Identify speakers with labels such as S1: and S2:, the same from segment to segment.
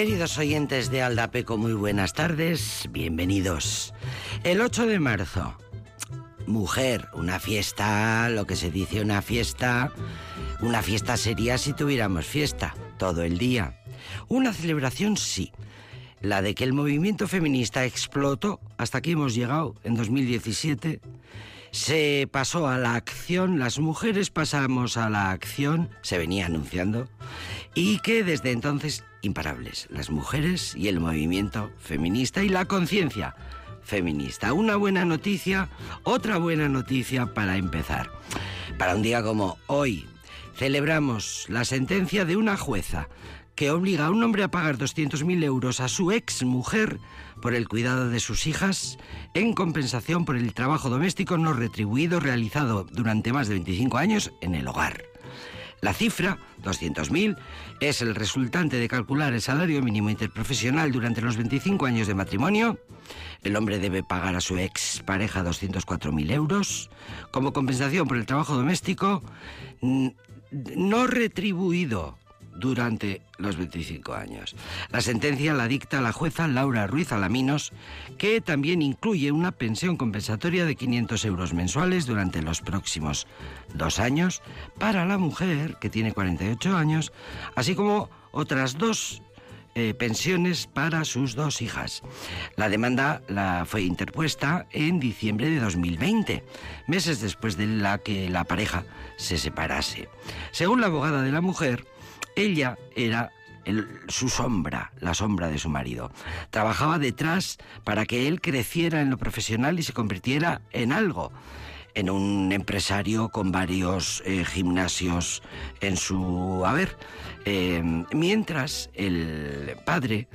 S1: Queridos oyentes de Aldapeco, muy buenas tardes, bienvenidos. El 8 de marzo, mujer, una fiesta, lo que se dice una fiesta, una fiesta sería si tuviéramos fiesta, todo el día. Una celebración sí, la de que el movimiento feminista explotó, hasta aquí hemos llegado en 2017 se pasó a la acción, las mujeres pasamos a la acción, se venía anunciando, y que desde entonces imparables, las mujeres y el movimiento feminista y la conciencia feminista. Una buena noticia, otra buena noticia para empezar. Para un día como hoy, celebramos la sentencia de una jueza que obliga a un hombre a pagar 200.000 euros a su ex mujer por el cuidado de sus hijas en compensación por el trabajo doméstico no retribuido realizado durante más de 25 años en el hogar. La cifra, 200.000, es el resultante de calcular el salario mínimo interprofesional durante los 25 años de matrimonio. El hombre debe pagar a su ex pareja 204.000 euros como compensación por el trabajo doméstico no retribuido durante los 25 años. La sentencia la dicta la jueza Laura Ruiz Alaminos, que también incluye una pensión compensatoria de 500 euros mensuales durante los próximos dos años para la mujer, que tiene 48 años, así como otras dos eh, pensiones para sus dos hijas. La demanda la fue interpuesta en diciembre de 2020, meses después de la que la pareja se separase. Según la abogada de la mujer, ella era su sombra, la sombra de su marido. Trabajaba detrás para que él creciera en lo profesional y se convirtiera en algo, en un empresario con varios eh, gimnasios en su haber. Eh, mientras el padre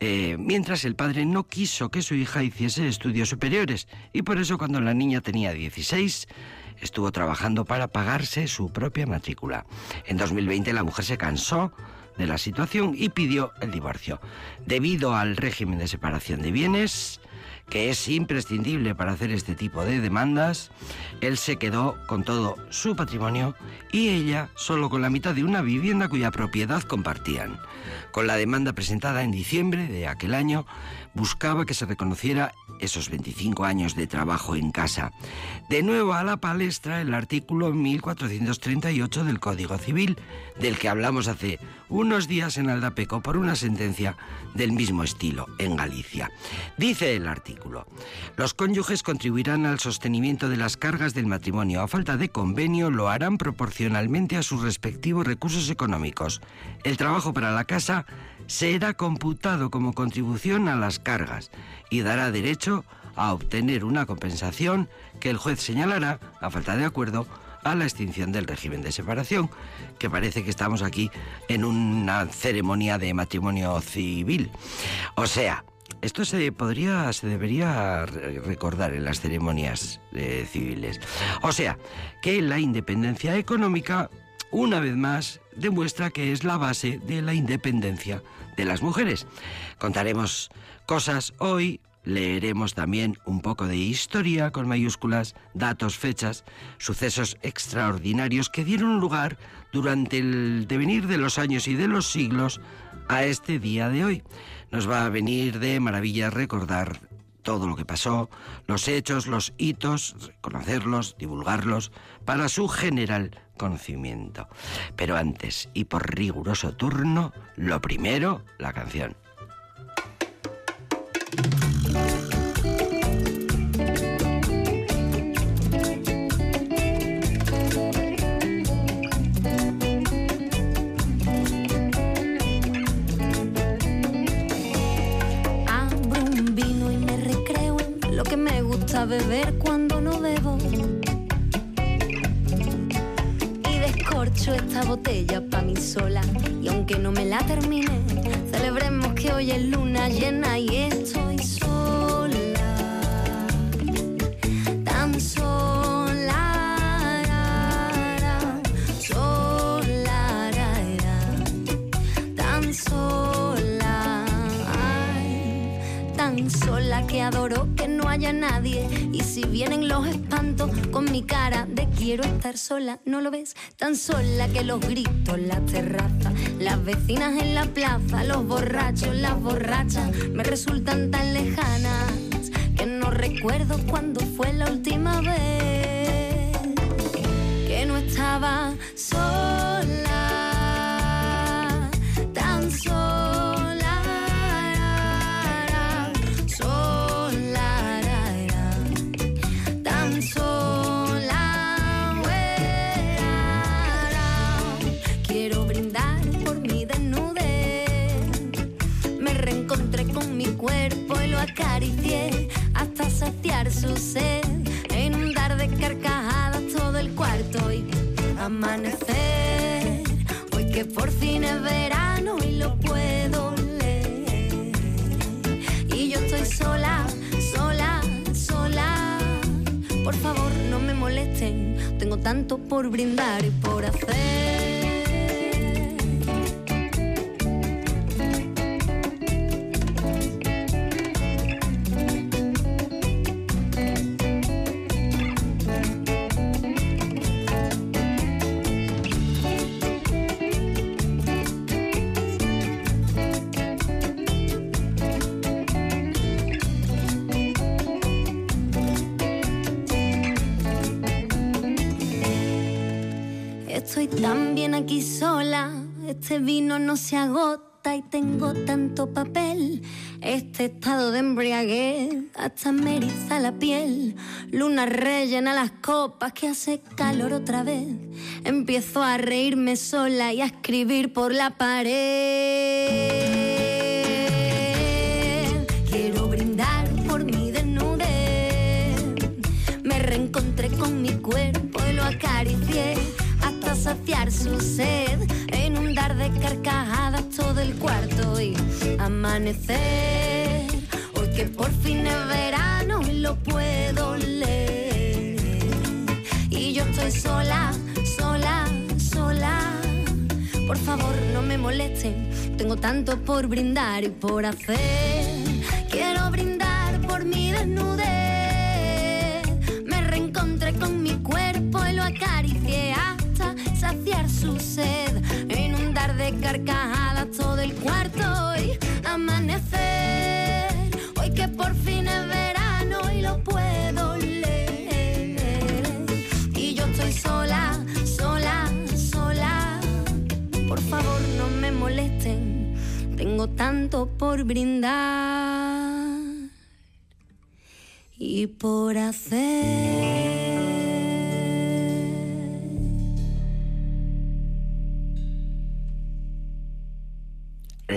S1: eh, mientras el padre no quiso que su hija hiciese estudios superiores y por eso cuando la niña tenía 16 estuvo trabajando para pagarse su propia matrícula. En 2020 la mujer se cansó de la situación y pidió el divorcio. Debido al régimen de separación de bienes, que es imprescindible para hacer este tipo de demandas, él se quedó con todo su patrimonio y ella solo con la mitad de una vivienda cuya propiedad compartían. Con la demanda presentada en diciembre de aquel año, buscaba que se reconociera esos 25 años de trabajo en casa. De nuevo a la palestra el artículo 1438 del Código Civil, del que hablamos hace unos días en Aldapeco por una sentencia del mismo estilo en Galicia. Dice el artículo, los cónyuges contribuirán al sostenimiento de las cargas del matrimonio. A falta de convenio lo harán proporcionalmente a sus respectivos recursos económicos. El trabajo para la casa será computado como contribución a las cargas y dará derecho a obtener una compensación que el juez señalará, a falta de acuerdo, a la extinción del régimen de separación, que parece que estamos aquí en una ceremonia de matrimonio civil. O sea, esto se podría, se debería recordar en las ceremonias eh, civiles. O sea, que la independencia económica, una vez más, demuestra que es la base de la independencia de las mujeres. Contaremos cosas hoy, leeremos también un poco de historia con mayúsculas, datos, fechas, sucesos extraordinarios que dieron lugar durante el devenir de los años y de los siglos a este día de hoy. Nos va a venir de maravilla recordar todo lo que pasó, los hechos, los hitos, conocerlos, divulgarlos, para su general conocimiento. Pero antes, y por riguroso turno, lo primero, la canción.
S2: Esta botella pa' mí sola. Y aunque no me la termine, celebremos que hoy es luna llena y estoy que adoro que no haya nadie. Y si vienen los espantos con mi cara de quiero estar sola, ¿no lo ves? Tan sola que los gritos, la terraza, las vecinas en la plaza, los borrachos, las borrachas, me resultan tan lejanas que no recuerdo cuándo fue la última vez que no estaba sola. Saciar su sed, en un dar de carcajadas todo el cuarto y amanecer. Hoy que por fin es verano y lo puedo leer. Y yo estoy sola, sola, sola. Por favor, no me molesten, tengo tanto por brindar y por hacer. Este vino no se agota y tengo tanto papel. Este estado de embriaguez hasta me eriza la piel. Luna rellena las copas que hace calor otra vez. Empiezo a reírme sola y a escribir por la pared. Quiero brindar por mi desnudez. Me reencontré con mi cuerpo y lo acaricié saciar su sed, en un de carcajadas todo el cuarto y amanecer. Hoy que por fin es verano y lo puedo leer. Y yo estoy sola, sola, sola. Por favor, no me molesten, tengo tanto por brindar y por hacer. Quiero brindar por mi desnudez. Me reencontré con mi cuerpo y lo acaricié saciar su sed, inundar de carcajadas todo el cuarto y amanecer. Hoy que por fin es verano y lo puedo leer. Y yo estoy sola, sola, sola. Por favor, no me molesten, tengo tanto por brindar y por hacer.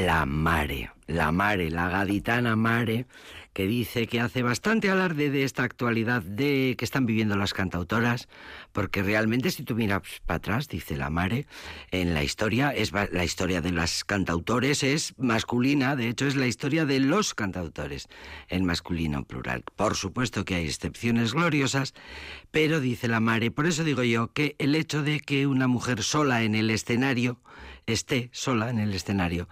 S1: La Mare, la Mare, la gaditana Mare, que dice que hace bastante alarde de esta actualidad de que están viviendo las cantautoras, porque realmente si tú miras para atrás, dice la Mare, en la historia es la historia de las cantautores es masculina, de hecho es la historia de los cantautores en masculino plural. Por supuesto que hay excepciones gloriosas, pero dice la Mare, por eso digo yo que el hecho de que una mujer sola en el escenario esté sola en el escenario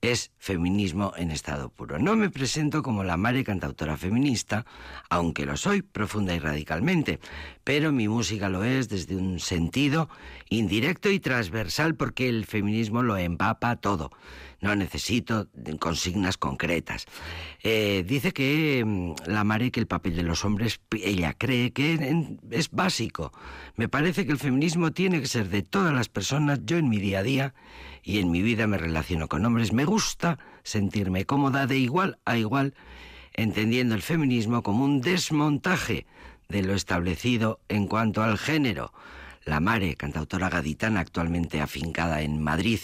S1: es feminismo en estado puro. No me presento como la madre cantautora feminista, aunque lo soy profunda y radicalmente, pero mi música lo es desde un sentido indirecto y transversal porque el feminismo lo empapa todo no necesito consignas concretas. Eh, dice que mm, la Mare, que el papel de los hombres, ella cree que es básico. Me parece que el feminismo tiene que ser de todas las personas. Yo en mi día a día y en mi vida me relaciono con hombres. Me gusta sentirme cómoda de igual a igual, entendiendo el feminismo como un desmontaje de lo establecido en cuanto al género. La Mare, cantautora gaditana actualmente afincada en Madrid,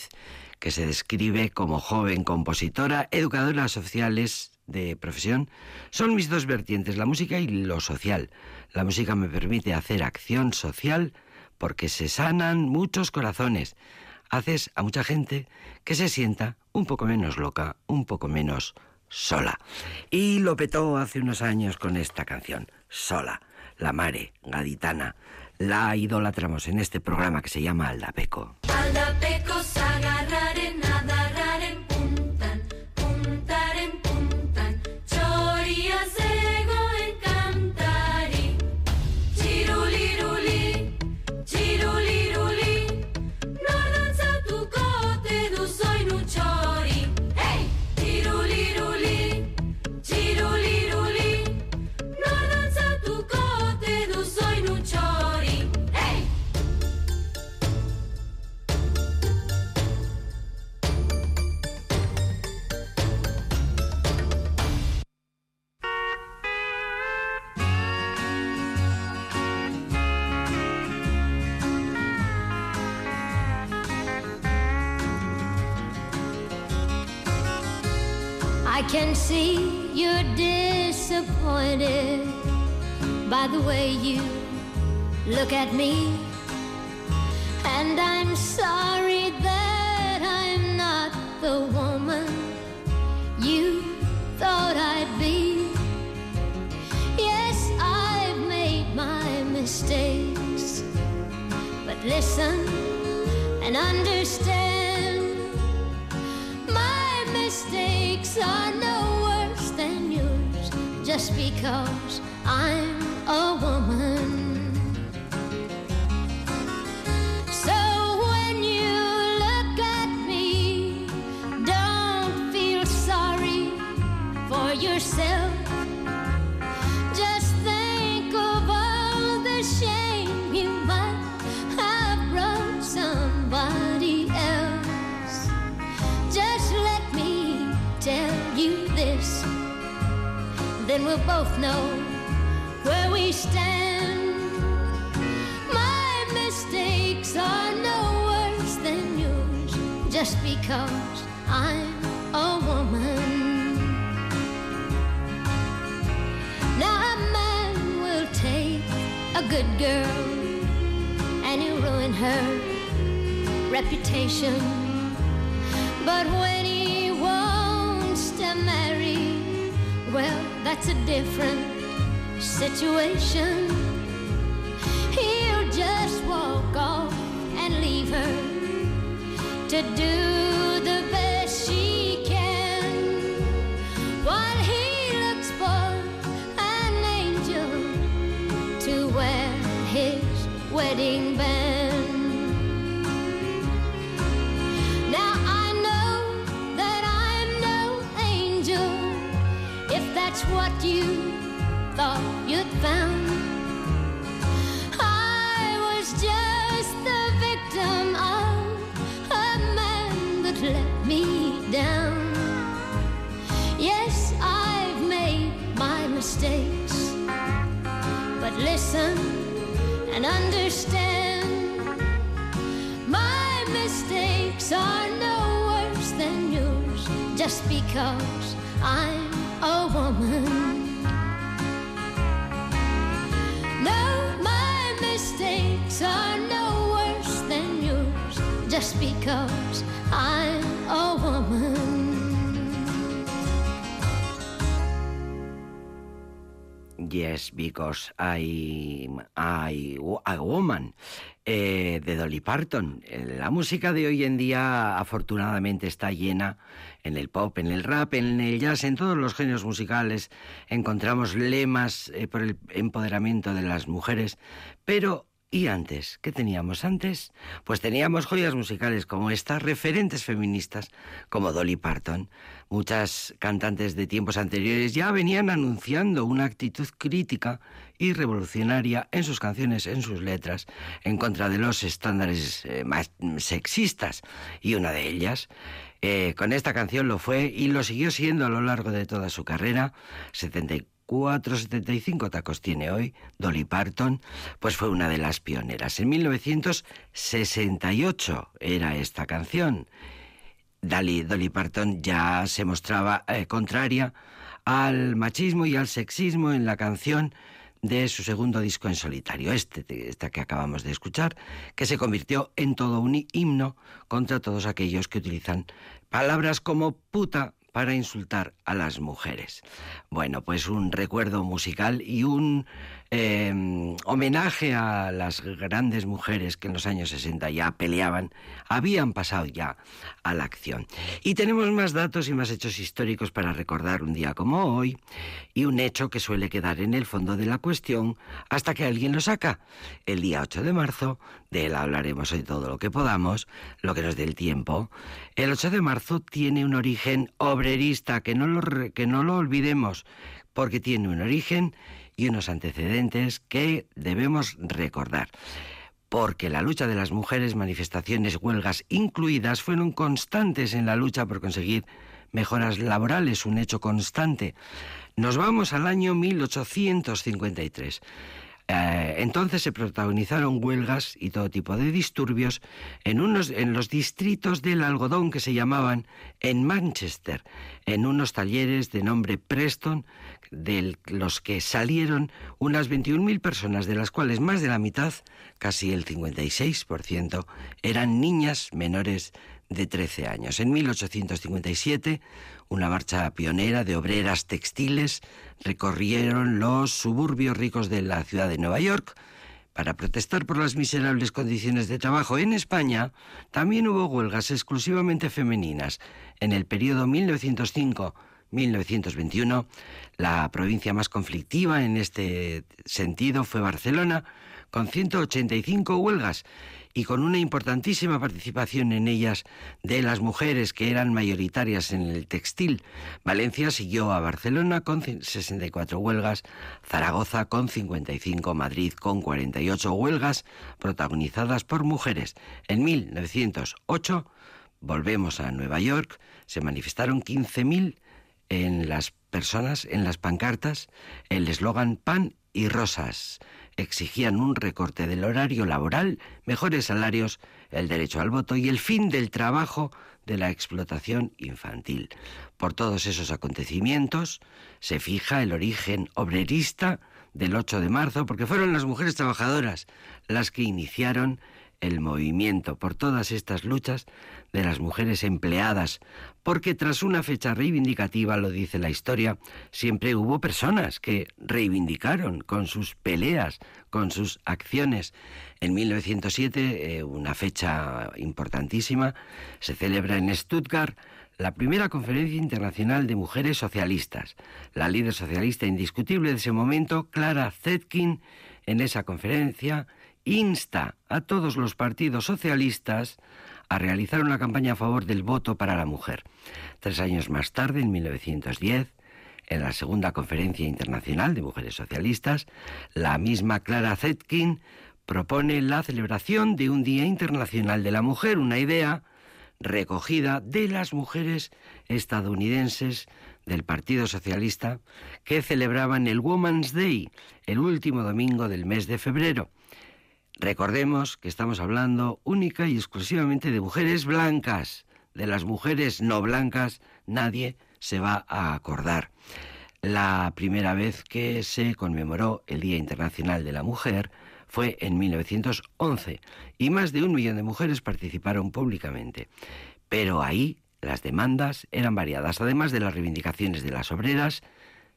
S1: que se describe como joven compositora, educadora sociales de profesión, son mis dos vertientes, la música y lo social. La música me permite hacer acción social porque se sanan muchos corazones. Haces a mucha gente que se sienta un poco menos loca, un poco menos sola. Y lo petó hace unos años con esta canción, Sola, la mare gaditana. La idolatramos en este programa que se llama Aldapeco.
S2: Aldapeco
S3: can see you're disappointed by the way you look at me. And I'm sorry that I'm not the woman you thought I'd be. Yes, I've made my mistakes. But listen and understand mistakes are no worse than yours just because I'm a woman. Both know where we stand. My mistakes are no worse than yours just because I'm a woman. Now a man will take a good girl and he'll ruin her reputation. But when he wants to marry, well, that's a different situation. He'll just walk off and leave her to do listen and understand. My mistakes are no worse than yours just because I'm a woman. No, my mistakes are no worse than yours just because I'm a woman.
S1: Yes, because I, I, a woman. eh, de Dolly Parton. Eh, La música de hoy en día afortunadamente está llena en el pop, en el rap, en el jazz, en todos los géneros musicales. Encontramos lemas eh, por el empoderamiento de las mujeres, pero ¿Y antes? ¿Qué teníamos antes? Pues teníamos joyas musicales como estas, referentes feministas como Dolly Parton. Muchas cantantes de tiempos anteriores ya venían anunciando una actitud crítica y revolucionaria en sus canciones, en sus letras, en contra de los estándares eh, más sexistas. Y una de ellas, eh, con esta canción lo fue y lo siguió siendo a lo largo de toda su carrera, 74 475 tacos tiene hoy, Dolly Parton, pues fue una de las pioneras. En 1968 era esta canción. Dolly, Parton ya se mostraba eh, contraria al machismo y al sexismo en la canción de su segundo disco en solitario, este, esta que acabamos de escuchar, que se convirtió en todo un himno contra todos aquellos que utilizan palabras como puta, para insultar a las mujeres. Bueno, pues un recuerdo musical y un eh, homenaje a las grandes mujeres que en los años 60 ya peleaban, habían pasado ya a la acción. Y tenemos más datos y más hechos históricos para recordar un día como hoy y un hecho que suele quedar en el fondo de la cuestión hasta que alguien lo saca. El día 8 de marzo, de él hablaremos hoy todo lo que podamos, lo que nos dé el tiempo. El 8 de marzo tiene un origen obrerista, que no lo, que no lo olvidemos, porque tiene un origen y unos antecedentes que debemos recordar. Porque la lucha de las mujeres, manifestaciones, huelgas incluidas, fueron constantes en la lucha por conseguir mejoras laborales, un hecho constante. Nos vamos al año 1853. Eh, entonces se protagonizaron huelgas y todo tipo de disturbios en, unos, en los distritos del algodón que se llamaban en Manchester, en unos talleres de nombre Preston, de los que salieron unas 21.000 personas, de las cuales más de la mitad, casi el 56%, eran niñas menores de 13 años. En 1857, una marcha pionera de obreras textiles recorrieron los suburbios ricos de la ciudad de Nueva York para protestar por las miserables condiciones de trabajo. En España también hubo huelgas exclusivamente femeninas. En el periodo 1905-1921, la provincia más conflictiva en este sentido fue Barcelona, con 185 huelgas y con una importantísima participación en ellas de las mujeres que eran mayoritarias en el textil. Valencia siguió a Barcelona con 64 huelgas, Zaragoza con 55, Madrid con 48 huelgas protagonizadas por mujeres. En 1908 volvemos a Nueva York, se manifestaron 15.000 en las personas, en las pancartas, el eslogan pan y rosas exigían un recorte del horario laboral, mejores salarios, el derecho al voto y el fin del trabajo de la explotación infantil. Por todos esos acontecimientos se fija el origen obrerista del 8 de marzo, porque fueron las mujeres trabajadoras las que iniciaron el movimiento por todas estas luchas de las mujeres empleadas, porque tras una fecha reivindicativa, lo dice la historia, siempre hubo personas que reivindicaron con sus peleas, con sus acciones. En 1907, eh, una fecha importantísima, se celebra en Stuttgart la primera conferencia internacional de mujeres socialistas. La líder socialista indiscutible de ese momento, Clara Zetkin, en esa conferencia insta a todos los partidos socialistas a realizar una campaña a favor del voto para la mujer. Tres años más tarde, en 1910, en la segunda conferencia internacional de mujeres socialistas, la misma Clara Zetkin propone la celebración de un Día Internacional de la Mujer, una idea recogida de las mujeres estadounidenses del Partido Socialista que celebraban el Woman's Day, el último domingo del mes de febrero. Recordemos que estamos hablando única y exclusivamente de mujeres blancas. De las mujeres no blancas nadie se va a acordar. La primera vez que se conmemoró el Día Internacional de la Mujer fue en 1911 y más de un millón de mujeres participaron públicamente. Pero ahí las demandas eran variadas. Además de las reivindicaciones de las obreras,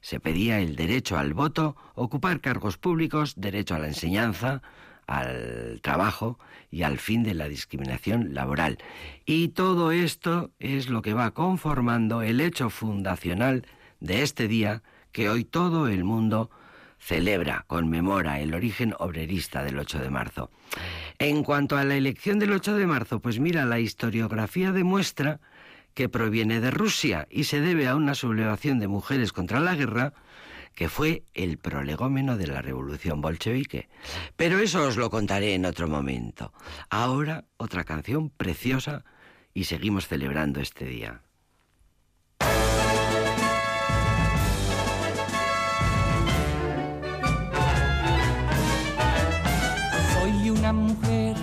S1: se pedía el derecho al voto, ocupar cargos públicos, derecho a la enseñanza, al trabajo y al fin de la discriminación laboral. Y todo esto es lo que va conformando el hecho fundacional de este día que hoy todo el mundo celebra, conmemora el origen obrerista del 8 de marzo. En cuanto a la elección del 8 de marzo, pues mira, la historiografía demuestra que proviene de Rusia y se debe a una sublevación de mujeres contra la guerra que fue el prolegómeno de la revolución bolchevique. Pero eso os lo contaré en otro momento. Ahora otra canción preciosa y seguimos celebrando este día.
S4: Soy una mujer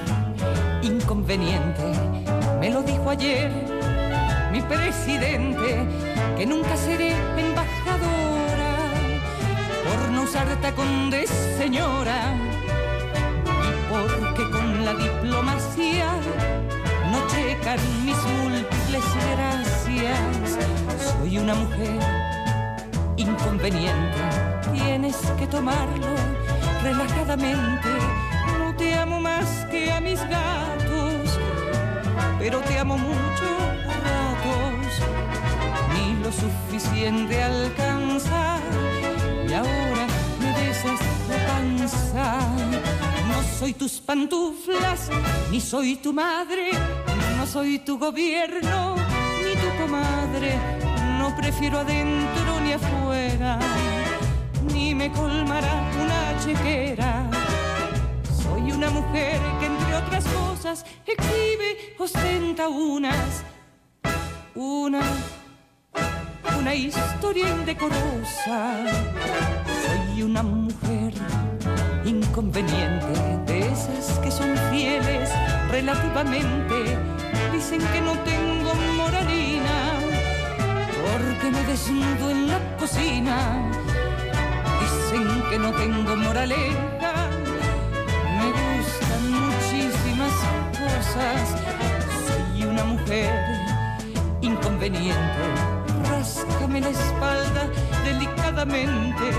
S4: inconveniente, me lo dijo ayer mi presidente, que nunca seré no usar tacón de señora y porque con la diplomacia no checan mis múltiples gracias. Soy una mujer inconveniente, tienes que tomarlo relajadamente. No te amo más que a mis gatos, pero te amo mucho ratos, ni lo suficiente alcanzar y ahora No soy tus pantuflas, ni soy tu madre, no soy tu gobierno, ni tu comadre. No prefiero adentro ni afuera, ni me colmará una chequera. Soy una mujer que entre otras cosas exhibe, ostenta unas, una una historia indecorosa. Soy una mujer inconveniente de esas que son fieles relativamente. Dicen que no tengo moralina porque me desnudo en la cocina. Dicen que no tengo moraleja. Me gustan muchísimas cosas. Soy una mujer inconveniente. Ráscame la espalda delicadamente.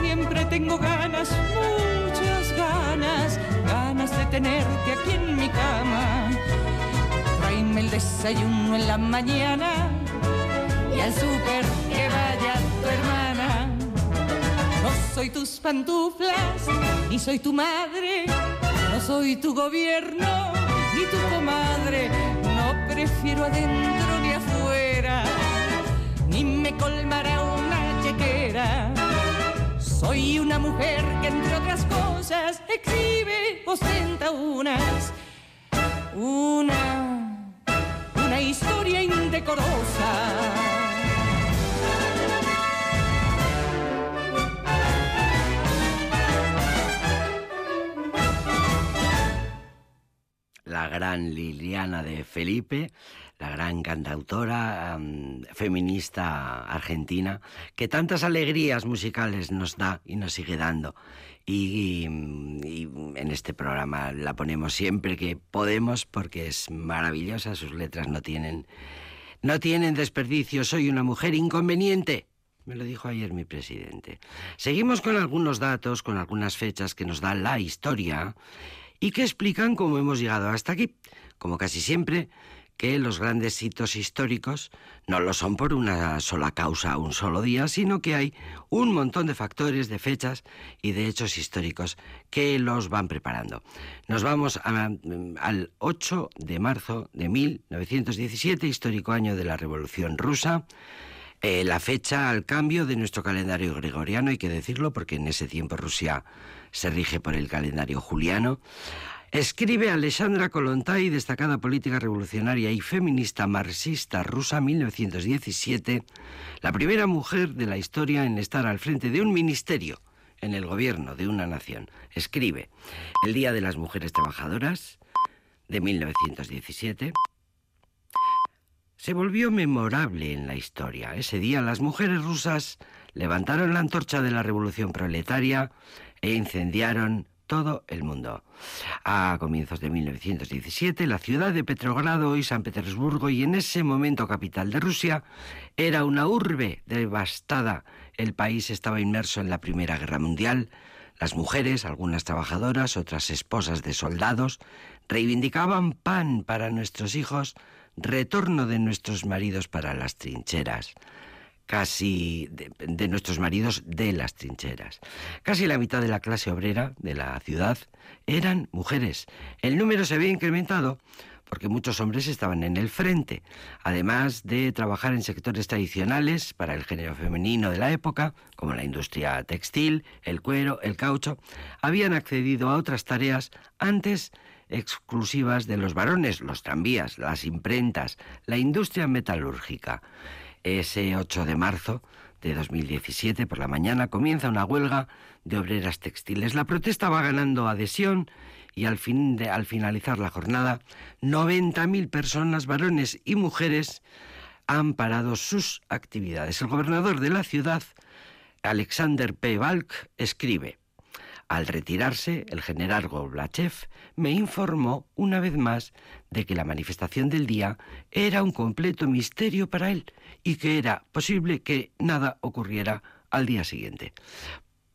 S4: Siempre tengo ganas, ganas, de tenerte aquí en mi cama. Tráeme el desayuno en la mañana y al súper que vaya tu hermana. No soy tus pantuflas, ni soy tu madre, no soy tu gobierno, ni tu comadre. No prefiero adentro ni afuera, ni me colmará una chequera. Soy una mujer que entre otras cosas exhibe, ostenta unas, una, una historia indecorosa.
S1: la gran Liliana de Felipe, la gran cantautora feminista argentina, que tantas alegrías musicales nos da y nos sigue dando. Y, en este programa la ponemos siempre que podemos porque es maravillosa, sus letras no tienen, no tienen desperdicio, soy una mujer inconveniente. Me lo dijo ayer mi presidente. Seguimos con algunos datos, con algunas fechas que nos da la historia y que explican cómo hemos llegado hasta aquí. Como casi siempre, que los grandes hitos históricos no lo son por una sola causa, un solo día, sino que hay un montón de factores, de fechas y de hechos históricos que los van preparando. Nos vamos al 8 de marzo de 1917, histórico año de la Revolución Rusa. Eh, la fecha al cambio de nuestro calendario gregoriano, hay que decirlo, porque en ese tiempo Rusia se rige por el calendario juliano. Escribe Alexandra Kolontai, destacada política revolucionaria y feminista marxista rusa 1917, la primera mujer de la historia en estar al frente de un ministerio en el gobierno de una nación. Escribe El Día de las Mujeres Trabajadoras de 1917 se volvió memorable en la historia. Ese día las mujeres rusas levantaron la antorcha de la revolución proletaria e incendiaron todo el mundo. A comienzos de 1917, la ciudad de Petrogrado, hoy San Petersburgo, y en ese momento capital de Rusia, era una urbe devastada. El país estaba inmerso en la Primera Guerra Mundial. Las mujeres, algunas trabajadoras, otras esposas de soldados, reivindicaban pan para nuestros hijos, retorno de nuestros maridos para las trincheras casi de, nuestros maridos de las trincheras. Casi la mitad de la clase obrera de la ciudad eran mujeres. El número se había incrementado porque muchos hombres estaban en el frente, además de trabajar en sectores tradicionales para el género femenino de la época, como la industria textil, el cuero, el caucho, habían accedido a otras tareas antes exclusivas de los varones, los tranvías, las imprentas, la industria metalúrgica. Ese 8 de marzo de 2017 por la mañana comienza una huelga de obreras textiles. La protesta va ganando adhesión y al, fin al finalizar la jornada, 90.000 personas, varones y mujeres, han parado sus actividades. El gobernador de la ciudad, Alexander P. Balk, escribe, al retirarse, el general Gorbachev me informó una vez más de que la manifestación del día era un completo misterio para él y que era posible que nada ocurriera al día siguiente.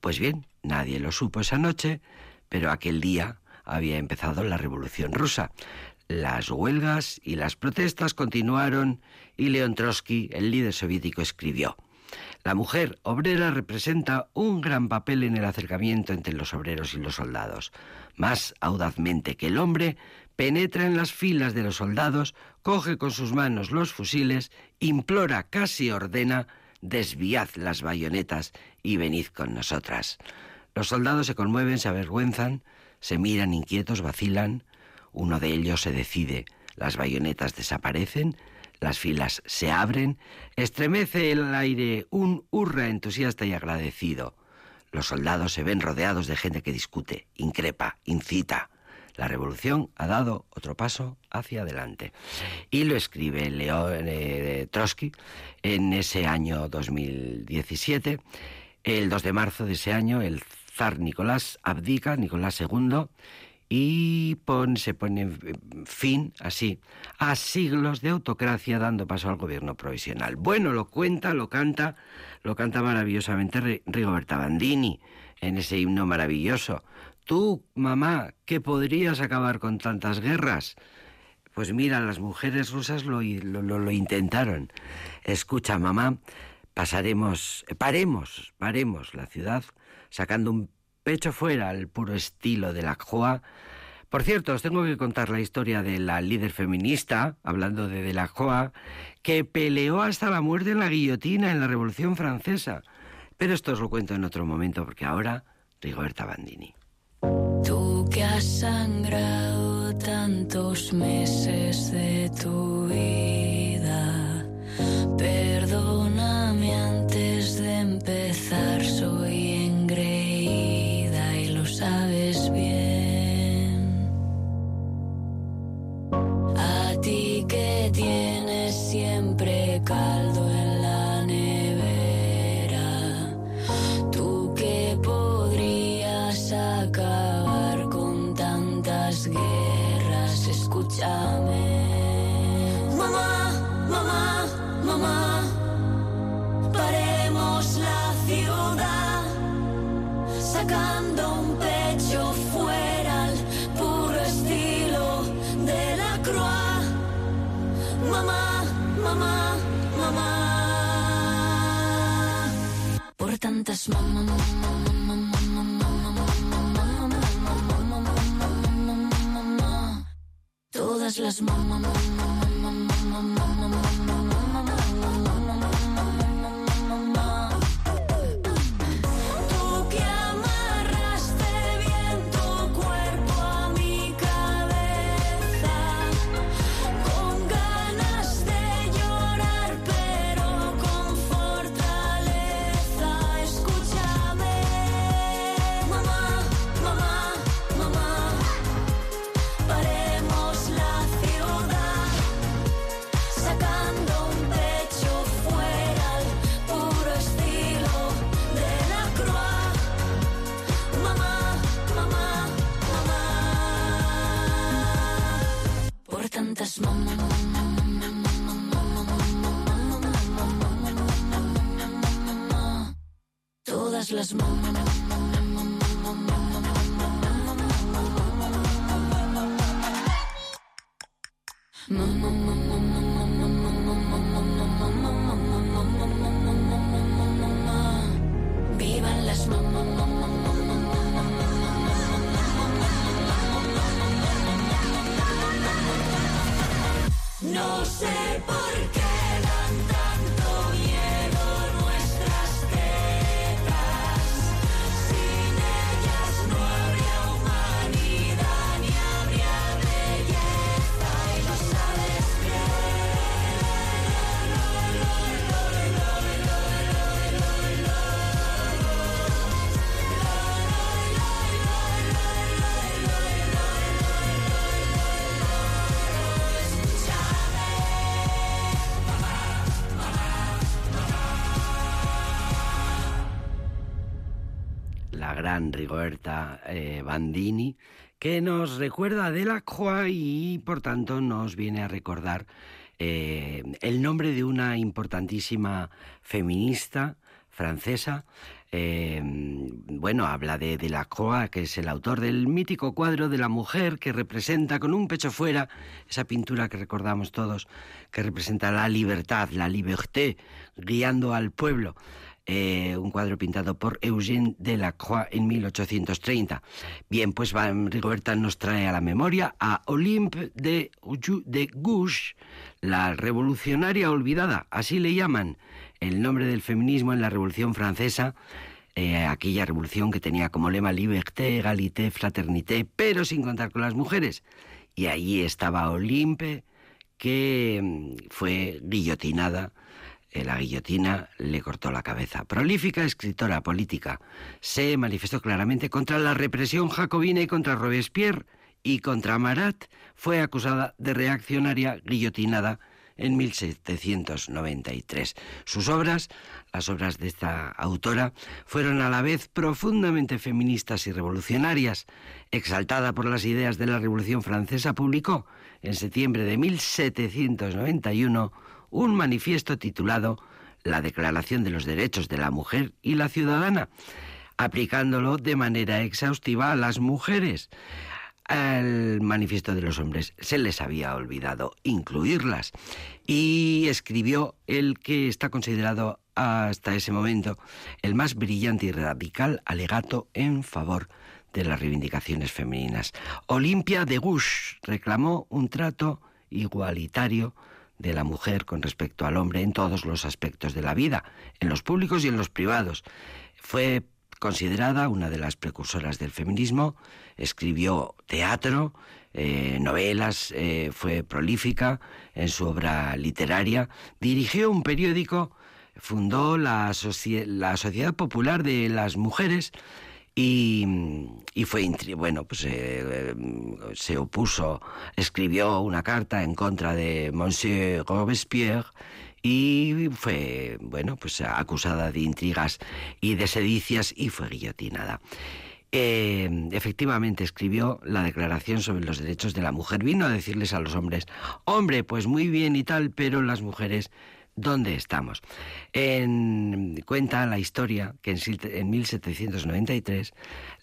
S1: Pues bien, nadie lo supo esa noche, pero aquel día había empezado la Revolución Rusa. Las huelgas y las protestas continuaron y León Trotsky, el líder soviético, escribió la mujer obrera representa un gran papel en el acercamiento entre los obreros y los soldados. Más audazmente que el hombre, penetra en las filas de los soldados, coge con sus manos los fusiles, implora, casi ordena, desviad las bayonetas y venid con nosotras. Los soldados se conmueven, se avergüenzan, se miran inquietos, vacilan. Uno de ellos se decide, las bayonetas desaparecen las filas se abren, estremece el aire un hurra entusiasta y agradecido. los soldados se ven rodeados de gente que discute, increpa, incita. La revolución ha dado otro paso hacia adelante. Y lo escribe León eh, Trotsky en ese año 2017. El 2 de marzo de ese año, el zar Nicolás abdica, Nicolás II, y se pone fin, así, a siglos de autocracia dando paso al gobierno provisional. Bueno, lo cuenta, lo canta, lo canta maravillosamente Rigoberta Bandini en ese himno maravilloso. Tú, mamá, ¿qué podrías acabar con tantas guerras? Pues mira, las mujeres rusas lo, lo, lo intentaron. Escucha, mamá, pasaremos, paremos, paremos la ciudad sacando un pecho fuera al puro estilo de la Joa. Por cierto, os tengo que contar la historia de la líder feminista, hablando de Delacroix, que peleó hasta la muerte en la guillotina en la Revolución Francesa. Pero esto os lo cuento en otro momento, porque ahora Rigoberta Bandini.
S3: Tú que has sangrado tantos meses de tu vida, perdóname que tienes siempre caldo en la nevera, tú que podrías acabar con tantas guerras, escúchame. Mamá, mamá, mamá, paremos la ciudad, sacando Tantas mamá, mamá, mamá, mamá, mamá, mamá, mamá, mamá, mamá, mamá. Todas las mamá, mamá, mamá,
S1: Rigoberta eh, Bandini, que nos recuerda de la Croix y por tanto nos viene a recordar eh, el nombre de una importantísima feminista francesa. eh, bueno, habla de Delacroix, que es el autor del mítico cuadro de la mujer que representa con un pecho fuera esa pintura que recordamos todos, que representa la libertad, la liberté, guiando al pueblo. Eh, un cuadro pintado por Eugène Delacroix en 1830. Bien, pues Van Rigoberta nos trae a la memoria a Olympe de, de la revolucionaria olvidada, así le llaman, el nombre del feminismo en la Revolución Francesa, eh, aquella revolución que tenía como lema liberté, égalité, fraternité, pero sin contar con las mujeres. Y allí estaba Olympe, que mm, fue guillotinada la guillotina le cortó la cabeza. Prolífica escritora política, se manifestó claramente contra la represión jacobina y contra Robespierre y contra Marat. Fue acusada de reaccionaria guillotinada en 1793. Sus obras, las obras de esta autora, fueron a la vez profundamente feministas y revolucionarias. Exaltada por las ideas de la Revolución Francesa, publicó en septiembre de 1791 un manifiesto titulado La Declaración de los Derechos de la Mujer y la Ciudadana, aplicándolo de manera exhaustiva a las mujeres. Al manifiesto de los hombres se les había olvidado incluirlas y escribió el que está considerado hasta ese momento el más brillante y radical alegato en favor de las reivindicaciones femeninas. Olimpia de Gouche reclamó un trato igualitario de la mujer con respecto al hombre en todos los aspectos de la vida, en los públicos y en los privados. Fue considerada una de las precursoras del feminismo, escribió teatro, eh, novelas, eh, fue prolífica en su obra literaria, dirigió un periódico, fundó la, la Sociedad Popular de las Mujeres, y, fue bueno pues eh, se opuso escribió una carta en contra de Monsieur Robespierre y fue bueno pues acusada de intrigas y de sedicias y fue guillotinada. Eh, efectivamente escribió la declaración sobre los derechos de la mujer. Vino a decirles a los hombres hombre pues muy bien y tal pero las mujeres dónde estamos. En, cuenta la historia que en, 1793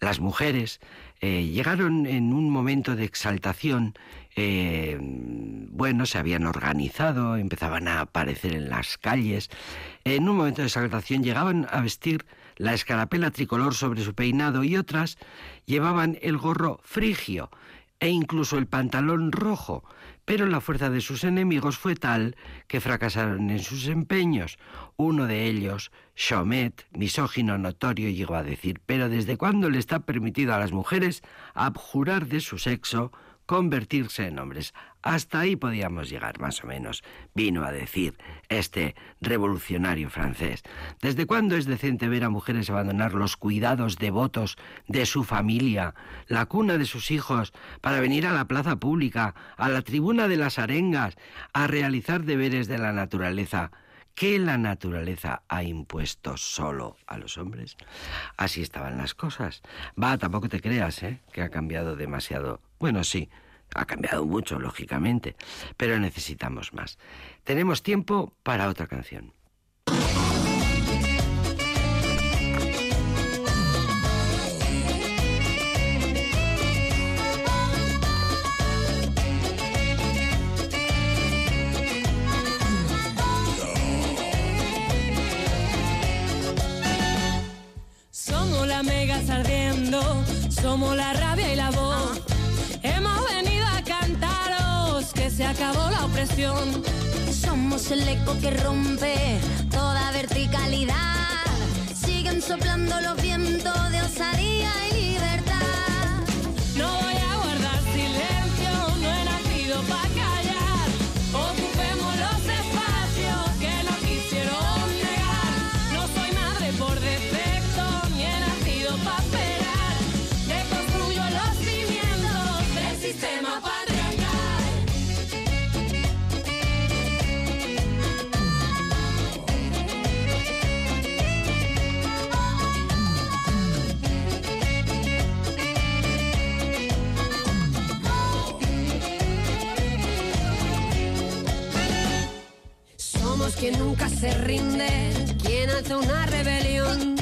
S1: las mujeres eh, llegaron en un momento de exaltación, eh, bueno, se habían organizado, empezaban a aparecer en las calles, en un momento de exaltación llegaban a vestir la escarapela tricolor sobre su peinado y otras llevaban el gorro frigio e incluso el pantalón rojo, pero la fuerza de sus enemigos fue tal que fracasaron en sus empeños. Uno de ellos, Chomet, misógino notorio, llegó a decir, pero ¿desde cuándo le está permitido a las mujeres abjurar de su sexo convertirse en hombres. Hasta ahí podíamos llegar, más o menos, vino a decir este revolucionario francés. ¿Desde cuándo es decente ver a mujeres abandonar los cuidados devotos de su familia, la cuna de sus hijos, para venir a la plaza pública, a la tribuna de las arengas, a realizar deberes de la naturaleza? Que la naturaleza ha impuesto solo a los hombres. Así estaban las cosas. Va, tampoco te creas, ¿eh? que ha cambiado demasiado. Bueno, sí, ha cambiado mucho, lógicamente, pero necesitamos más. Tenemos tiempo para otra canción.
S5: Somos
S2: el eco que rompe toda verticalidad. Siguen soplando los vientos de osadía
S6: una rebelión,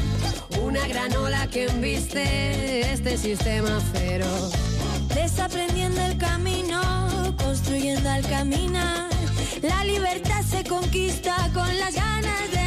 S6: una gran ola que embiste este sistema feroz.
S2: Desaprendiendo el camino, construyendo al caminar. La libertad se conquista con las ganas de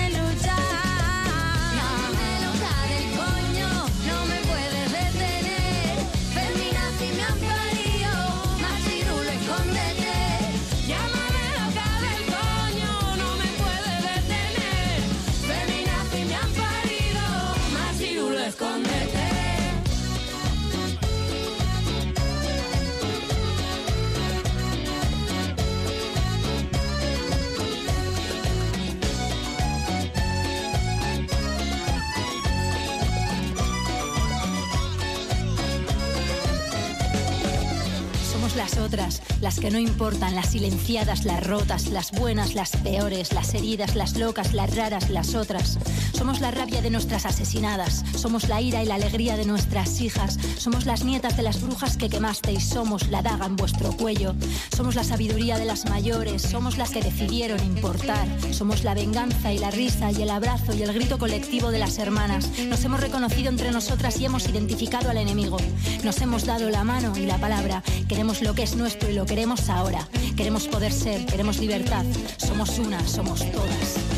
S7: otras, las que no importan, las silenciadas, las rotas, las buenas, las peores, las heridas, las locas, las raras, las otras. Somos la rabia de nuestras asesinadas, somos la ira y la alegría de nuestras hijas, somos las nietas de las brujas que quemasteis, somos la daga en vuestro cuello, somos la sabiduría de las mayores, somos las que decidieron importar, somos la venganza y la risa y el abrazo y el grito colectivo de las hermanas. Nos hemos reconocido entre nosotras y hemos identificado al enemigo. Nos hemos dado la mano y la palabra. Queremos lo que es nuestro y lo queremos ahora. Queremos poder ser, queremos libertad. Somos una, somos todas.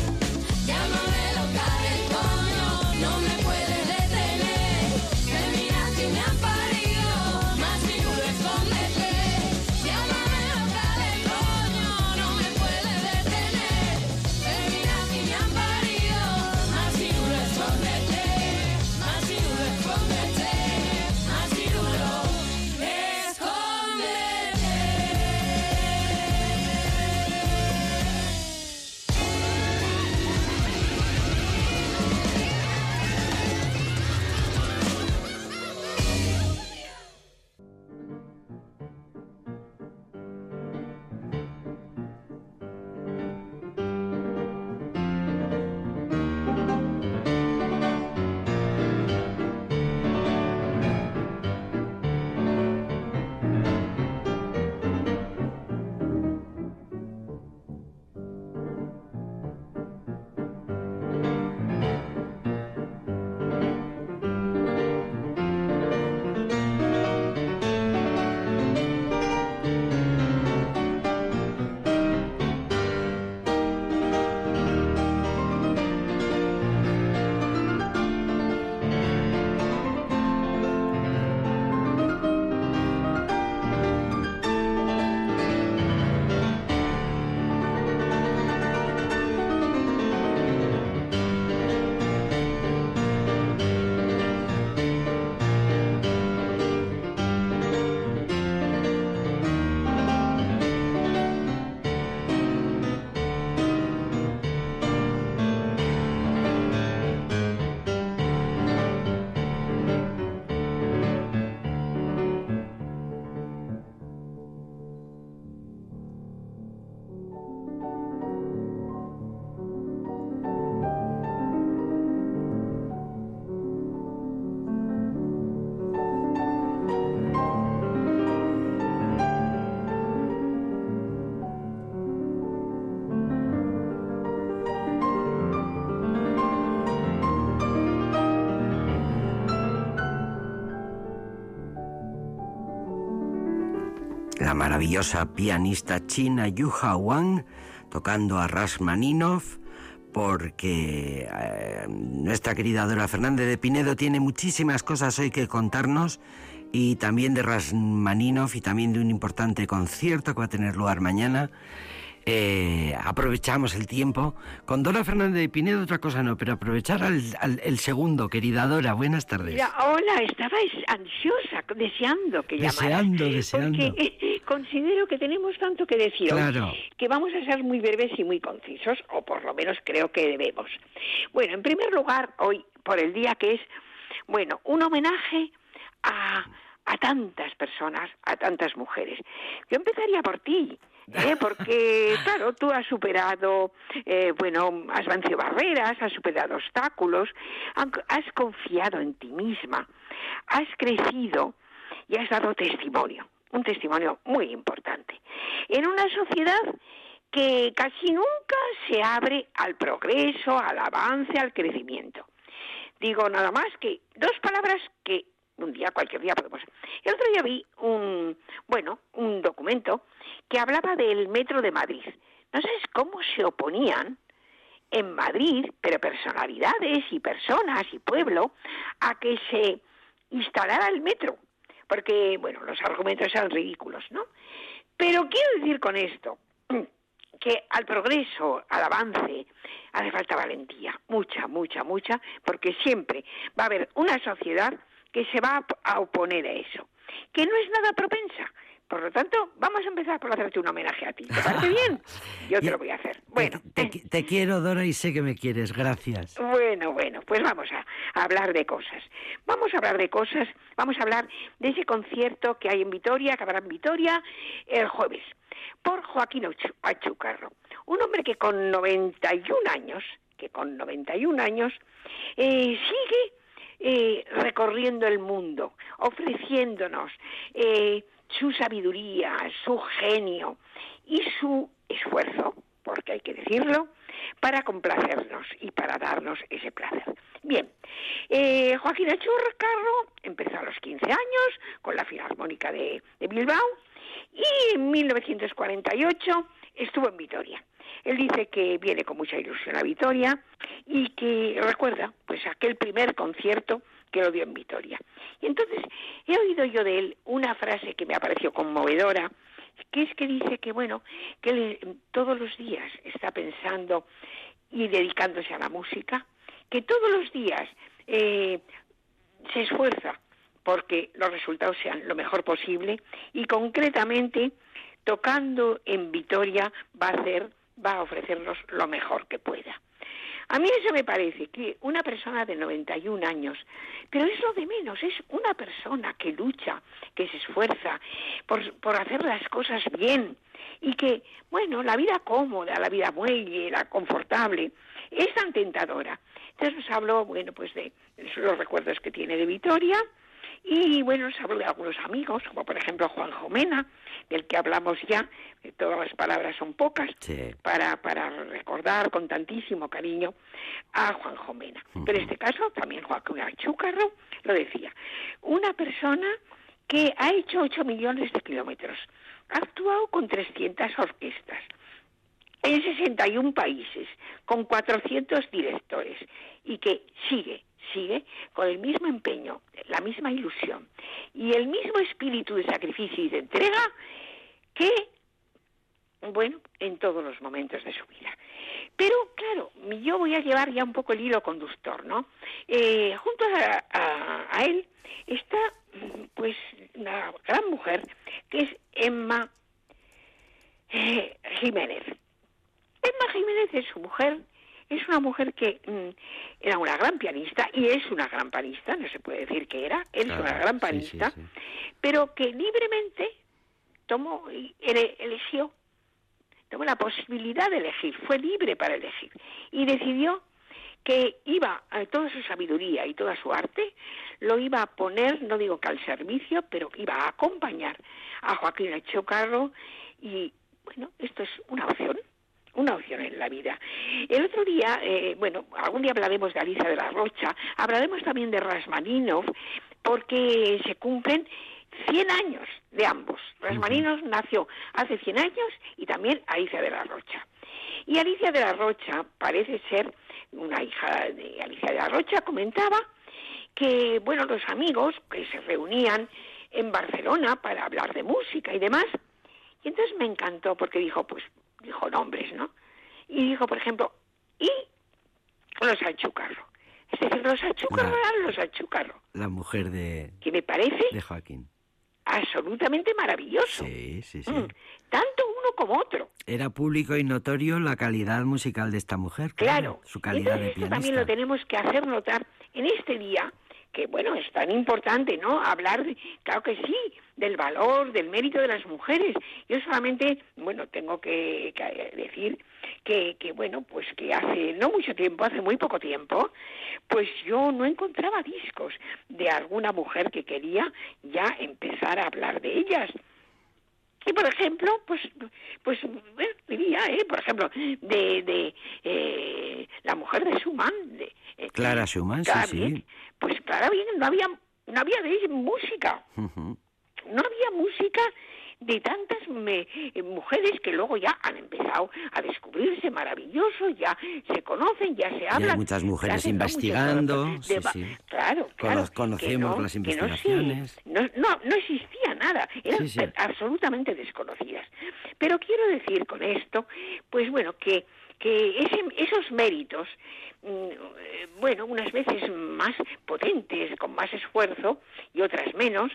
S1: La maravillosa pianista china Yuha Wang tocando a Rashmaninov porque eh, nuestra querida Dora Fernández de Pinedo tiene muchísimas cosas hoy que contarnos y también de Rashmaninov y también de un importante concierto que va a tener lugar mañana. Eh, aprovechamos el tiempo. Con Dora Fernández de Pinedo otra cosa no, pero aprovechar al, al- el segundo, querida Dora. Buenas tardes.
S8: Hola, estaba es- ansiosa, deseando que llamaras.
S1: Deseando, deseando.
S8: Porque eh, considero que tenemos tanto que decir hoy,
S1: Claro.
S8: que vamos a ser muy breves y muy concisos, o por lo menos creo que debemos. Bueno, en primer lugar, hoy, por el día que es, bueno, un homenaje a, a tantas personas, a tantas mujeres. Yo empezaría por ti. ¿eh? Porque, claro, tú has superado, eh, bueno, has vencido barreras, has superado obstáculos, has confiado en ti misma, has crecido y has dado testimonio, un testimonio muy importante. En una sociedad que casi nunca se abre al progreso, al avance, al crecimiento. Digo nada más que dos palabras que un día, cualquier día podemos. El otro día vi un, bueno, un documento que hablaba del metro de Madrid. No sabes cómo se oponían en Madrid, pero personalidades y personas y pueblo, a que se instalara el metro. Porque, bueno, los argumentos eran ridículos, ¿no? Pero quiero decir con esto que al progreso, al avance, hace falta valentía, mucha, mucha, mucha, porque siempre va a haber una sociedad que se va a op- a oponer a eso, que no es nada propensa, Por lo tanto, vamos a empezar por hacerte un homenaje a ti. ¿Te parece bien? Yo te lo voy a hacer. Bueno,
S1: Te, te- te quiero, Dora, y sé que me quieres. Gracias.
S8: Bueno, bueno, pues vamos a, a hablar de cosas. Vamos a hablar de cosas, vamos a hablar de ese concierto que hay en Vitoria, que habrá en Vitoria el jueves, por Joaquín Achu- Achúcarro. Un hombre que con 91 años, que con 91 años, eh, sigue eh, recorriendo el mundo, ofreciéndonos eh, su sabiduría, su genio y su esfuerzo, porque hay que decirlo, para complacernos y para darnos ese placer. Bien, eh, Joaquín Achurcarro empezó a los 15 años con la Filarmónica de, de Bilbao y en 1948 estuvo en Vitoria. Él dice que viene con mucha ilusión a Vitoria y que recuerda pues aquel primer concierto que lo dio en Vitoria. Y entonces he oído yo de él una frase que me ha parecido conmovedora, que es que dice que bueno, que él eh, todos los días está pensando y dedicándose a la música, que todos los días eh, se esfuerza porque los resultados sean lo mejor posible y concretamente tocando en Vitoria va a hacer va a ofrecernos lo mejor que pueda. A mí eso me parece que una persona de 91 años, pero es lo de menos, es una persona que lucha, que se esfuerza por, por hacer las cosas bien y que, bueno, la vida cómoda, la vida muelle, la confortable, es tan tentadora. Entonces nos habló, bueno, pues de los recuerdos que tiene de Vitoria, y bueno, nos habló de algunos amigos, como por ejemplo Juan Jomena, del que hablamos ya, que todas las palabras son pocas,
S1: Sí.
S8: para, para recordar con tantísimo cariño a Juan Jomena. Pero en este caso también Joaquín Achúcarro lo decía. Una persona que ha hecho 8 millones de kilómetros, ha actuado con 300 orquestas, en 61 países, con 400 directores, y que sigue, sigue con el mismo empeño, la misma ilusión y el mismo espíritu de sacrificio y de entrega que, bueno, en todos los momentos de su vida. Pero, claro, yo voy a llevar ya un poco el hilo conductor, ¿no? Eh, junto a, a- él está, pues, una gran mujer que es Emma eh, Jiménez. Emma Jiménez es su mujer, es una mujer que mm, era una gran pianista y es una gran pianista, no se puede decir que era, es
S1: Claro,
S8: una gran
S1: sí, sí,
S8: pianista,
S1: sí.
S8: pero que libremente tomó ele- eligió, tomó la posibilidad de elegir, fue libre para elegir y decidió que iba a toda su sabiduría y toda su arte lo iba a poner, no digo que al servicio, pero iba a acompañar a Joaquín Achocarro y bueno, esto es una opción, una opción en la vida. El otro día, eh, bueno, algún día hablaremos de Alicia de la Rocha, hablaremos también de Rasmaninov, porque se cumplen 100 años de ambos. Rasmaninov nació hace 100 años y también Alicia de la Rocha. Y Alicia de la Rocha parece ser una hija de Alicia de la Rocha, comentaba que, bueno, los amigos que se reunían en Barcelona para hablar de música y demás, y entonces me encantó porque dijo, pues, dijo nombres, ¿no? Y dijo, por ejemplo, y los Achúcarro. Es decir, los Achúcarro
S1: La-
S8: eran los Achúcarro,
S1: La mujer de,
S8: que me parece
S1: de Joaquín.
S8: absolutamente maravilloso.
S1: Sí, sí, sí.
S8: Mm, tanto uno como otro.
S1: Era público y notorio la calidad musical de esta mujer.
S8: Claro.
S1: Su calidad
S8: Entonces,
S1: de
S8: esto
S1: pianista.
S8: también lo tenemos que hacer notar en este día, que bueno, es tan importante, ¿no? Hablar, claro que sí, del valor, del mérito de las mujeres. Yo solamente, bueno, tengo que, que decir que, que, bueno, pues que hace no mucho tiempo, hace muy poco tiempo, pues yo no encontraba discos de alguna mujer que quería ya empezar a hablar de ellas. Y por ejemplo, pues, pues bueno, diría, ¿eh? por ejemplo, de, de eh, la mujer de Schumann, de, eh,
S1: Clara Schumann, sí, sí.
S8: Pues Clara Wieck no había, no había de música,
S1: Ujú.
S8: no había música de tantas me- eh, mujeres que luego ya han empezado a descubrirse maravilloso, ya se conocen, ya se hablan.
S1: muchas mujeres
S8: se hacen, ¿no? Muchos
S1: investigando, sí,
S8: de ba-
S1: sí.
S8: Claro, claro.
S1: conocemos
S8: no-
S1: las
S8: no
S1: investigaciones.
S8: no, no, no existía nada, eran absolutamente desconocidas. Pero quiero decir con esto, pues bueno, que, que ese- esos méritos, mm, eh, bueno, unas veces más potentes, con más esfuerzo y otras menos,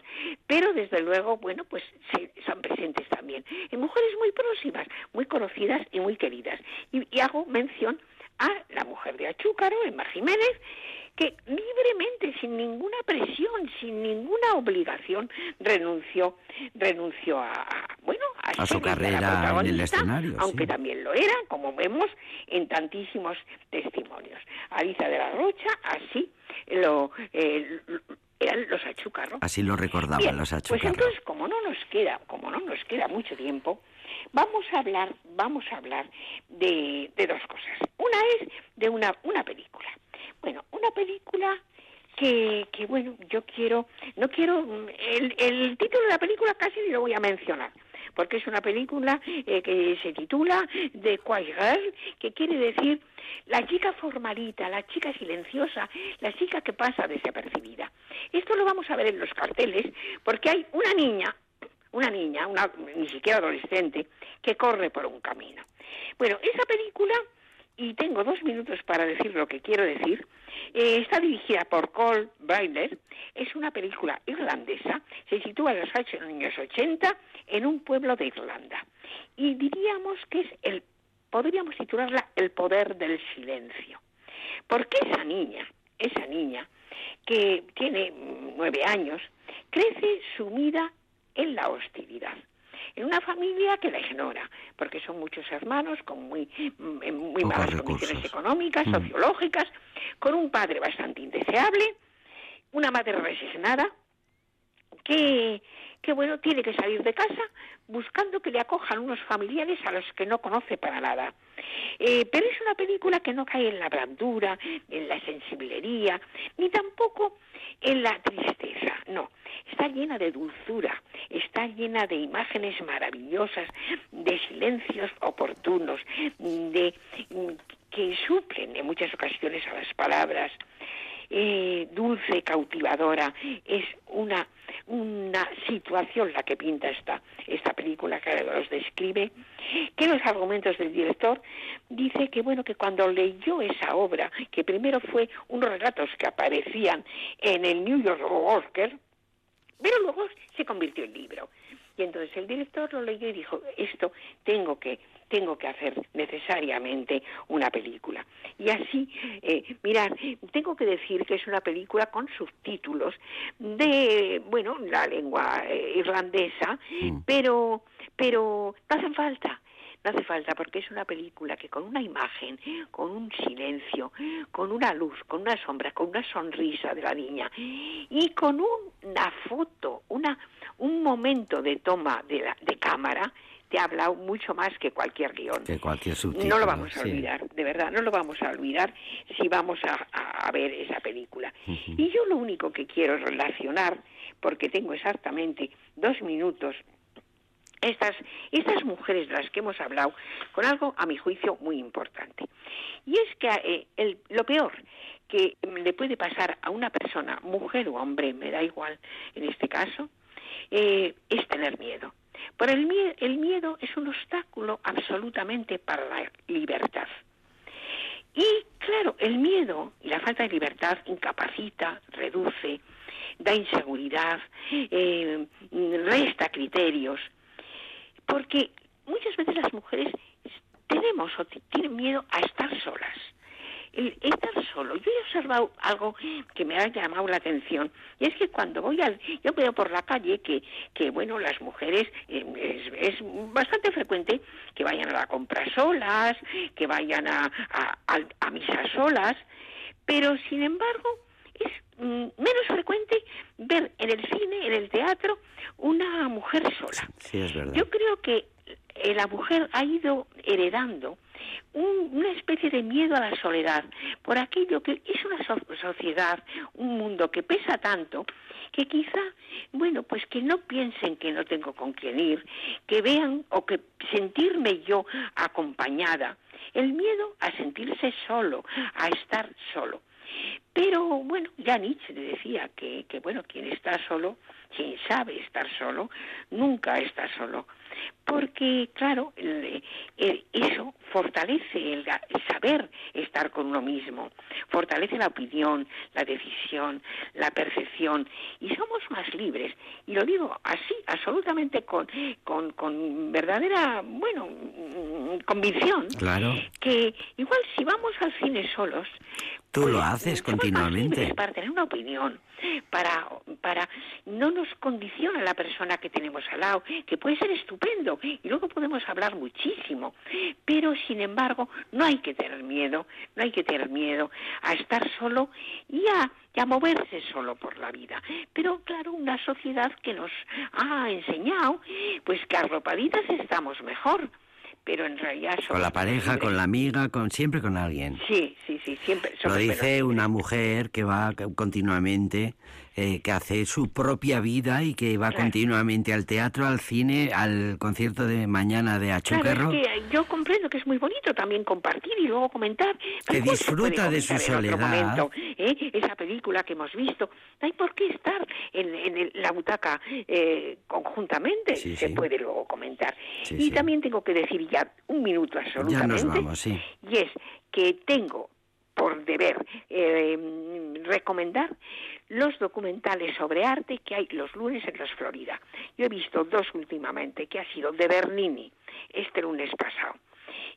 S8: pero desde luego, bueno, pues se- son presentes también en mujeres muy próximas, muy conocidas y muy queridas. Y, y hago mención a la mujer de Achúcaro, Emma Jiménez, que libremente, sin ninguna presión, sin ninguna obligación, renunció, renunció a, a, bueno, a,
S1: A su carrera en el escenario,
S8: aunque
S1: sí.
S8: también lo era, como vemos en tantísimos testimonios. Alicia de la Rocha, así lo eh, eran los achúcaros.
S1: Así lo recordaban
S8: Bien,
S1: los
S8: Pues
S1: achucarros.
S8: entonces, como no nos queda, como no nos queda mucho tiempo, vamos a hablar, vamos a hablar de, de dos cosas. Una es de una, una película. Bueno, una película que, que bueno, yo quiero, no quiero, mm, el, el título de la película casi ni lo voy a mencionar, porque es una película eh, que se titula The Quiet Girl, que quiere decir la chica formalita, la chica silenciosa, la chica que pasa desapercibida. Esto lo vamos a ver en los carteles, porque hay una niña, una niña, una, ni siquiera adolescente, que corre por un camino. Bueno, esa película, y tengo dos minutos para decir lo que quiero decir, eh, está dirigida por Cole Brailer, es una película irlandesa, se sitúa en los años 80 en un pueblo de Irlanda. Y diríamos que es el, podríamos titularla El poder del silencio. Porque esa niña, esa niña, que tiene nueve años, crece sumida en la hostilidad. En una familia que la ignora, porque son muchos hermanos con muy, mm, muy malas
S1: recursos.
S8: condiciones económicas,
S1: Mm.
S8: sociológicas, con un padre bastante indeseable, una madre resignada, que, que bueno, tiene que salir de casa buscando que le acojan unos familiares a los que no conoce para nada. Eh, pero es una película que no cae en la blandura, en la sensiblería, ni tampoco en la tristeza, no. Está llena de dulzura, está llena de imágenes maravillosas, de silencios oportunos, de mm, que suplen en muchas ocasiones a las palabras, eh, dulce, cautivadora, es una, una situación la que pinta esta, esta película que los describe, que los argumentos del director dice que bueno que cuando leyó esa obra, que primero fue unos relatos que aparecían en el New York Worker, pero luego se convirtió en libro. Y entonces el director lo leyó y dijo, esto tengo que, tengo que hacer necesariamente una película. Y así, eh, mirad, tengo que decir que es una película con subtítulos de, bueno, la lengua eh, irlandesa,
S1: Mm.
S8: pero, pero no hacen falta. No hace falta porque es una película que con una imagen, con un silencio, con una luz, con una sombra, con una sonrisa de la niña y con un- una foto, una, un momento de toma de, la, de cámara, te habla mucho más que cualquier guion.
S1: Que cualquier subtítulo.
S8: No lo vamos a
S1: sí.
S8: olvidar, de verdad, no lo vamos a olvidar si vamos a, a- a ver esa película. Y yo lo único que quiero relacionar, porque tengo exactamente dos minutos, estas, estas mujeres de las que hemos hablado, con algo, a mi juicio, muy importante. Y es que eh, el- lo peor que le puede pasar a una persona, mujer o hombre, me da igual en este caso, eh, es tener miedo. Por el, mie- el miedo es un obstáculo absolutamente para la libertad. Y claro, el miedo y la falta de libertad incapacita, reduce, da inseguridad, eh, resta criterios, porque muchas veces las mujeres tenemos o tienen miedo a estar solas. El estar solo. Yo he observado algo que me ha llamado la atención y es que cuando voy al, yo veo por la calle que, que bueno, las mujeres eh, es, es bastante frecuente que vayan a la compra solas, que vayan a, a, al- a misa solas, pero sin embargo es mm, menos frecuente ver en el cine, en el teatro, una mujer sola.
S1: Sí, es verdad.
S8: Yo creo que la mujer ha ido heredando un- una especie de miedo a la soledad por aquello que es una so- sociedad, un mundo que pesa tanto que quizá, bueno, pues que no piensen que no tengo con quién ir, que vean o que sentirme yo acompañada, el miedo a sentirse solo, a estar solo. Pero bueno, ya Nietzsche decía que, que bueno, quien está solo, quien sabe estar solo, nunca está solo. Porque, claro, el- el- eso fortalece el, el saber estar con uno mismo, fortalece la opinión, la decisión, la percepción y somos más libres. Y lo digo así, absolutamente con, con, con verdadera, bueno, convicción,
S1: Claro.
S8: que igual si vamos al cine solos,
S1: Tú
S8: pues,
S1: lo haces
S8: somos más
S1: continuamente.
S8: para tener una opinión, para, para no nos condiciona la persona que tenemos al lado, que puede ser estupendo y luego podemos hablar muchísimo, pero sin embargo no hay que tener miedo, no hay que tener miedo a estar solo y a, y a moverse solo por la vida. Pero claro, una sociedad que nos ha enseñado, pues que arropaditas estamos mejor, pero en realidad
S1: Con la pareja,
S8: libres.
S1: con la amiga, con siempre con alguien.
S8: Sí, sí, sí, siempre.
S1: Lo dice una mujer que va continuamente, eh, que hace su propia vida y que va
S8: Claro.
S1: continuamente al teatro, al cine, al concierto de mañana de
S8: Claro,
S1: Achucarro.
S8: es que yo comprendo que es muy bonito también compartir y luego comentar.
S1: Que disfruta de su soledad.
S8: momento, ¿eh? Esa película que hemos visto. No hay por qué estar en, en el- la butaca eh, conjuntamente.
S1: Sí,
S8: se
S1: sí.
S8: puede luego comentar.
S1: Sí,
S8: y también tengo que decir ya un minuto
S1: Ya
S8: absolutamente.
S1: nos vamos, sí.
S8: Y es que tengo por deber eh, recomendar los documentales sobre arte que hay los lunes en los Florida. Yo he visto dos últimamente, que ha sido de Bernini, este lunes pasado,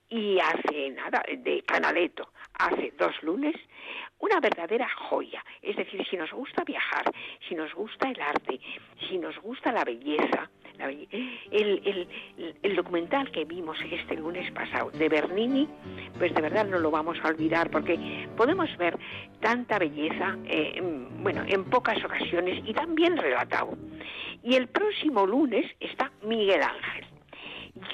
S8: y hace nada, de Canaletto, hace dos lunes, una verdadera joya. Es decir, si nos gusta viajar, si nos gusta el arte, si nos gusta la belleza, el- el- el documental que vimos este lunes pasado de Bernini, pues de verdad no lo vamos a olvidar porque podemos ver tanta belleza, eh, en- bueno, en pocas ocasiones y tan bien relatado. Y el próximo lunes está Miguel Ángel.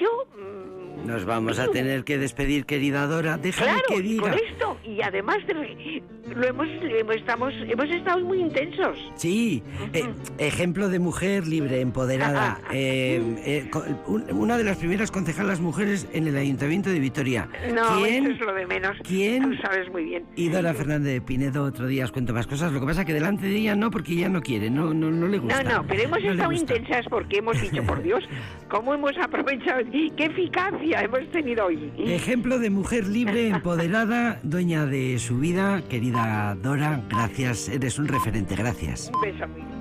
S8: Yo mm,
S1: Nos vamos a tener que despedir, querida Dora. Déjame
S8: Claro,
S1: que diga.
S8: con esto, y además de, lo hemos, hemos- estamos, hemos estado muy intensos.
S1: Sí, eh, ejemplo de mujer libre, empoderada. eh, eh, una de las primeras concejalas mujeres en el Ayuntamiento de Vitoria.
S8: No,
S1: ¿Quién?
S8: eso es lo de menos.
S1: ¿Quién?
S8: Tú sabes muy bien.
S1: Y Dora Fernández de Pinedo, otro día os cuento más cosas. Lo que pasa que delante de ella no, porque ella no quiere, no, no, no le gusta.
S8: No, no, pero hemos
S1: No
S8: estado intensas porque hemos dicho, por Dios, cómo hemos aprovechado, qué eficacia hemos tenido hoy.
S1: Ejemplo de mujer libre, empoderada, dueña de su vida. Querida Dora, gracias, eres un referente, gracias.
S8: Un beso muy